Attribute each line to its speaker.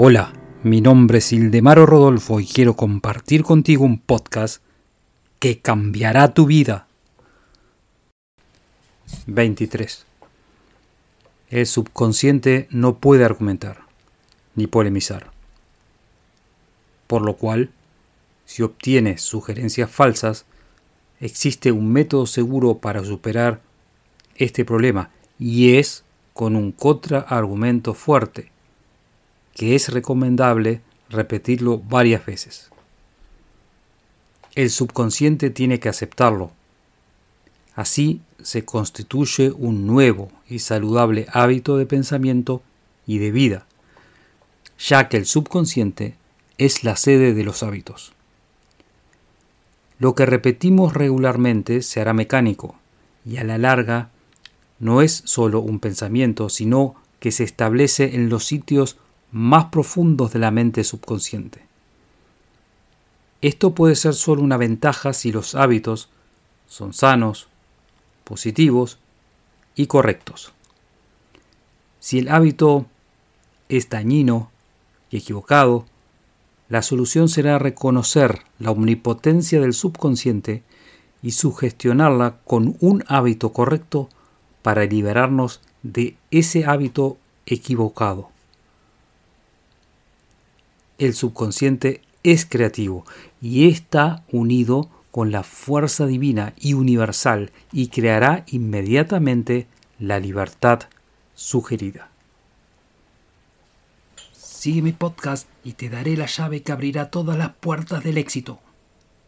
Speaker 1: Hola, mi nombre es Ildemaro Rodolfo y quiero compartir contigo un podcast que cambiará tu vida. 23. El subconsciente no puede argumentar ni polemizar. Por lo cual, si obtienes sugerencias falsas, existe un método seguro para superar este problema y es con un contraargumento fuerte, que es recomendable repetirlo varias veces. El subconsciente tiene que aceptarlo. Así se constituye un nuevo y saludable hábito de pensamiento y de vida, ya que el subconsciente es la sede de los hábitos. Lo que repetimos regularmente se hará mecánico y a la larga no es solo un pensamiento, sino que se establece en los sitios más profundos de la mente subconsciente. Esto puede ser solo una ventaja si los hábitos son sanos, positivos y correctos. Si el hábito es dañino y equivocado, la solución será reconocer la omnipotencia del subconsciente y sugestionarla con un hábito correcto para liberarnos de ese hábito equivocado. El subconsciente es creativo y está unido con la fuerza divina y universal y creará inmediatamente la libertad sugerida. Sigue mi podcast y te daré la llave que abrirá todas las puertas del éxito.